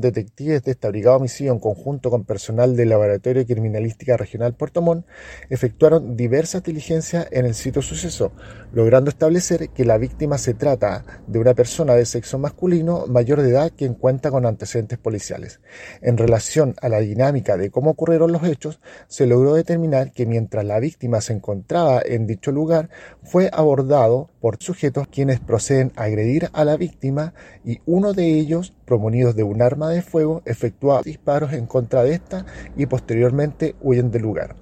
Detectives de esta brigada homicidio en conjunto con personal del Laboratorio de Criminalística Regional Puerto Montt efectuaron diversas diligencias en el sitio suceso, logrando establecer que la víctima se trata de una persona de sexo masculino mayor de edad quien cuenta con antecedentes policiales. En relación a la dinámica de cómo ocurrieron los hechos, se logró determinar que mientras la víctima se encontraba en dicho lugar, fue abordado por sujetos quienes proceden a agredir a la víctima y uno de ellos, promunidos de un arma de fuego, efectúa disparos en contra de esta y posteriormente huyen del lugar.